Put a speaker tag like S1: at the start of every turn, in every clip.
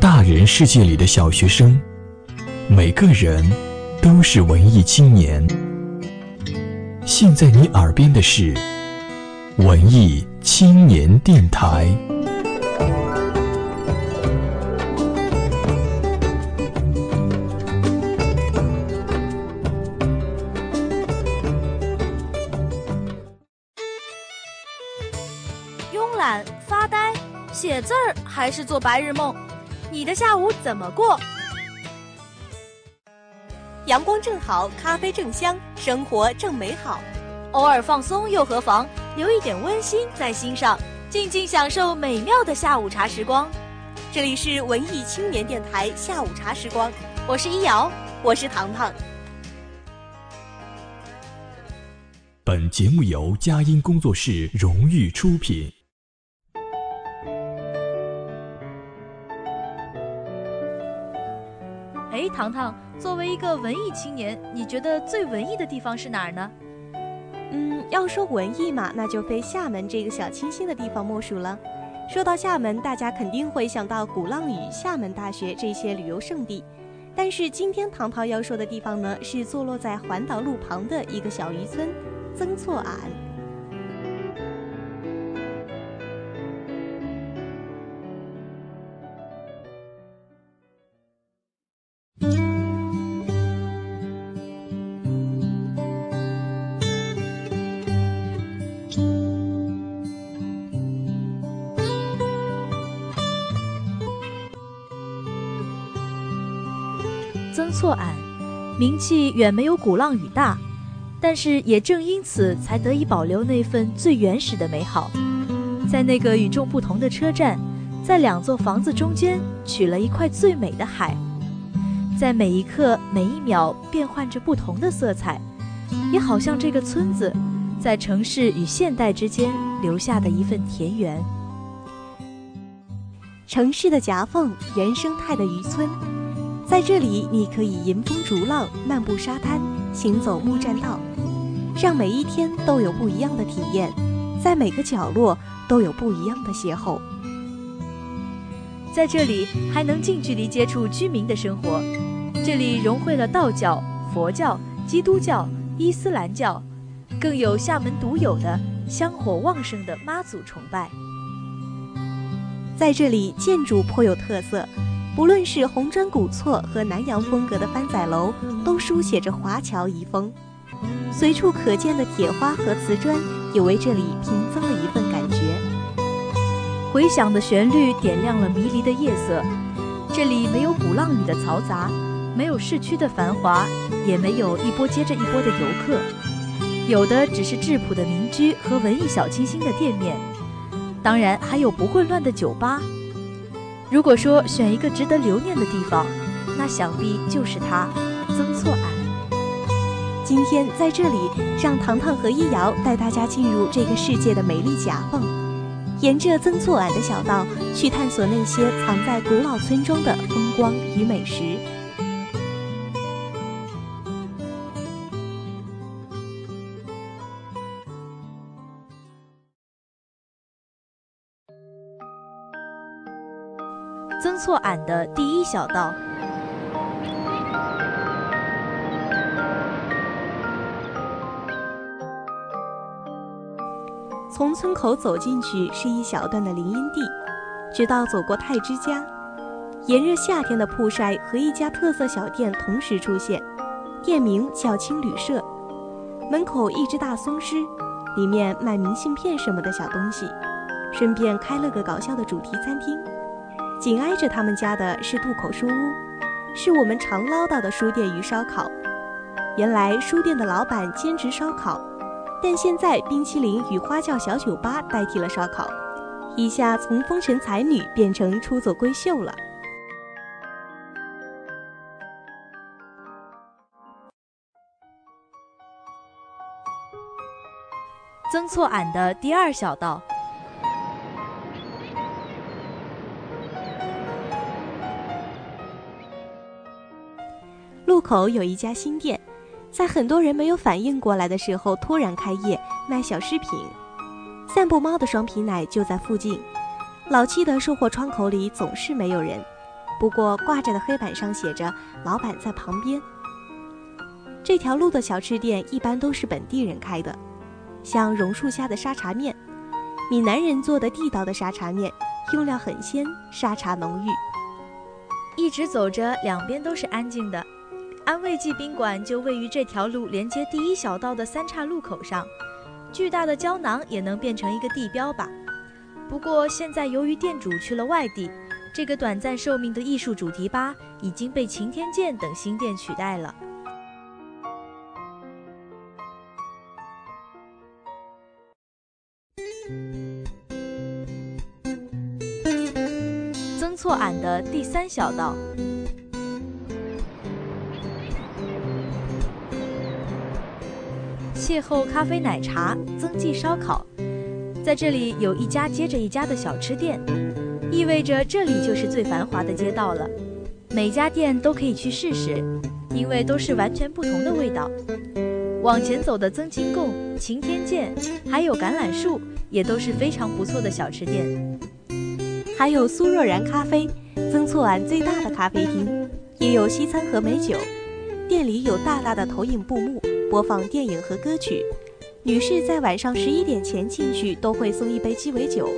S1: 大人世界里的小学生，每个人都是文艺青年。现在你耳边的是文艺青年电台。
S2: 慵懒发呆，写字儿还是做白日梦？你的下午怎么过？
S3: 阳光正好，咖啡正香，生活正美好。
S2: 偶尔放松又何妨？留一点温馨在心上，静静享受美妙的下午茶时光。
S3: 这里是文艺青年电台下午茶时光，
S2: 我是一瑶，
S3: 我是糖糖。
S1: 本节目由佳音工作室荣誉出品。
S2: 糖糖，作为一个文艺青年，你觉得最文艺的地方是哪儿呢？
S3: 嗯，要说文艺嘛，那就非厦门这个小清新的地方莫属了。说到厦门，大家肯定会想到鼓浪屿、厦门大学这些旅游胜地。但是今天唐涛要说的地方呢，是坐落在环岛路旁的一个小渔村——曾厝垵。
S2: 曾厝垵，名气远没有鼓浪屿大，但是也正因此才得以保留那份最原始的美好。在那个与众不同的车站，在两座房子中间取了一块最美的海，在每一刻每一秒变换着不同的色彩，也好像这个村子在城市与现代之间留下的一份田园。
S3: 城市的夹缝，原生态的渔村。在这里，你可以迎风逐浪、漫步沙滩、行走木栈道，让每一天都有不一样的体验，在每个角落都有不一样的邂逅。
S2: 在这里，还能近距离接触居民的生活。这里融汇了道教、佛教、基督教、伊斯兰教，更有厦门独有的香火旺盛的妈祖崇拜。
S3: 在这里，建筑颇有特色。不论是红砖古厝和南洋风格的番仔楼，都书写着华侨遗风。随处可见的铁花和瓷砖，也为这里平增了一份感觉。
S2: 回响的旋律点亮了迷离的夜色。这里没有鼓浪屿的嘈杂，没有市区的繁华，也没有一波接着一波的游客，有的只是质朴的民居和文艺小清新的店面，当然还有不混乱的酒吧。如果说选一个值得留念的地方，那想必就是它——曾厝垵。
S3: 今天在这里，让糖糖和一瑶带大家进入这个世界的美丽夹缝，沿着曾厝垵的小道去探索那些藏在古老村庄的风光与美食。
S2: 错俺的第一小道，
S3: 从村口走进去是一小段的林荫地，直到走过太之家，炎热夏天的曝晒和一家特色小店同时出现，店名叫青旅社，门口一只大松狮，里面卖明信片什么的小东西，顺便开了个搞笑的主题餐厅。紧挨着他们家的是渡口书屋，是我们常唠叨的书店与烧烤。原来书店的老板兼职烧烤，但现在冰淇淋与花轿小酒吧代替了烧烤，一下从风尘才女变成出走闺秀了。
S2: 曾厝垵的第二小道。
S3: 路口有一家新店，在很多人没有反应过来的时候突然开业，卖小饰品。散步猫的双皮奶就在附近，老气的售货窗口里总是没有人。不过挂着的黑板上写着“老板在旁边”。这条路的小吃店一般都是本地人开的，像榕树下的沙茶面，闽南人做的地道的沙茶面，用料很鲜，沙茶浓郁。
S2: 一直走着，两边都是安静的。安慰剂宾馆就位于这条路连接第一小道的三岔路口上，巨大的胶囊也能变成一个地标吧。不过现在由于店主去了外地，这个短暂寿命的艺术主题吧已经被擎天剑等新店取代了。曾错俺的第三小道。邂逅咖啡奶茶，增记烧烤，在这里有一家接着一家的小吃店，意味着这里就是最繁华的街道了。每家店都可以去试试，因为都是完全不同的味道。往前走的曾金贡、擎天剑，还有橄榄树，也都是非常不错的小吃店。
S3: 还有苏若然咖啡，曾厝垵最大的咖啡厅，也有西餐和美酒。店里有大大的投影布幕。播放电影和歌曲，女士在晚上十一点前进去都会送一杯鸡尾酒。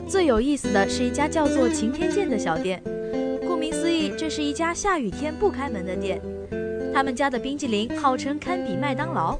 S2: 最有意思的是一家叫做晴天剑的小店，顾名思义，这是一家下雨天不开门的店。他们家的冰激凌号称堪比麦当劳，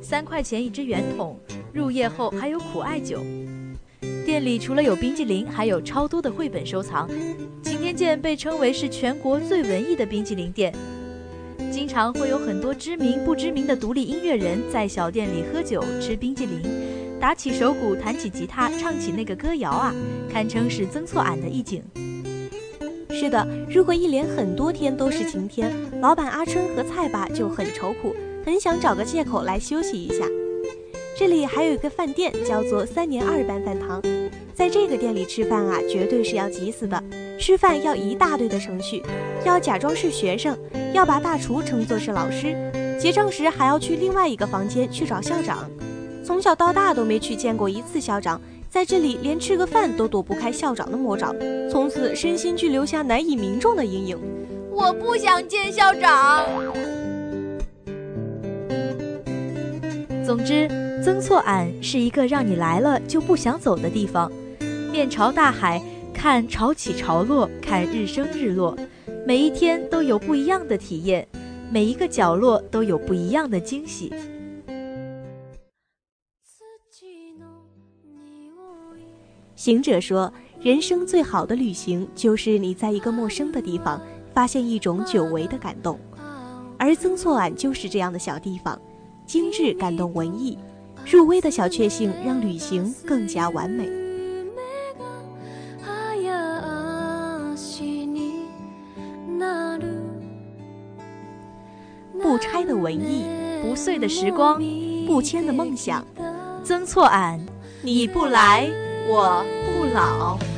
S2: 三块钱一支圆筒，入夜后还有苦艾酒。店里除了有冰激凌，还有超多的绘本收藏。晴天剑被称为是全国最文艺的冰激凌店，经常会有很多知名不知名的独立音乐人在小店里喝酒吃冰激凌。打起手鼓，弹起吉他，唱起那个歌谣啊，堪称是曾错俺的意境。
S3: 是的，如果一连很多天都是晴天，老板阿春和菜爸就很愁苦，很想找个借口来休息一下。这里还有一个饭店，叫做三年二班饭堂，在这个店里吃饭啊，绝对是要急死的。吃饭要一大堆的程序，要假装是学生，要把大厨称作是老师，结账时还要去另外一个房间去找校长。从小到大都没去见过一次校长，在这里连吃个饭都躲不开校长的魔爪，从此身心俱留下难以名状的阴影。
S2: 我不想见校长。总之，曾厝垵是一个让你来了就不想走的地方。面朝大海，看潮起潮落，看日升日落，每一天都有不一样的体验，每一个角落都有不一样的惊喜。
S3: 行者说：“人生最好的旅行，就是你在一个陌生的地方，发现一种久违的感动。而曾厝垵就是这样的小地方，精致感动文艺，入微的小确幸让旅行更加完美。不拆的文艺，
S2: 不碎的时光，
S3: 不迁的梦想。
S2: 曾厝垵，你不来。”我不老。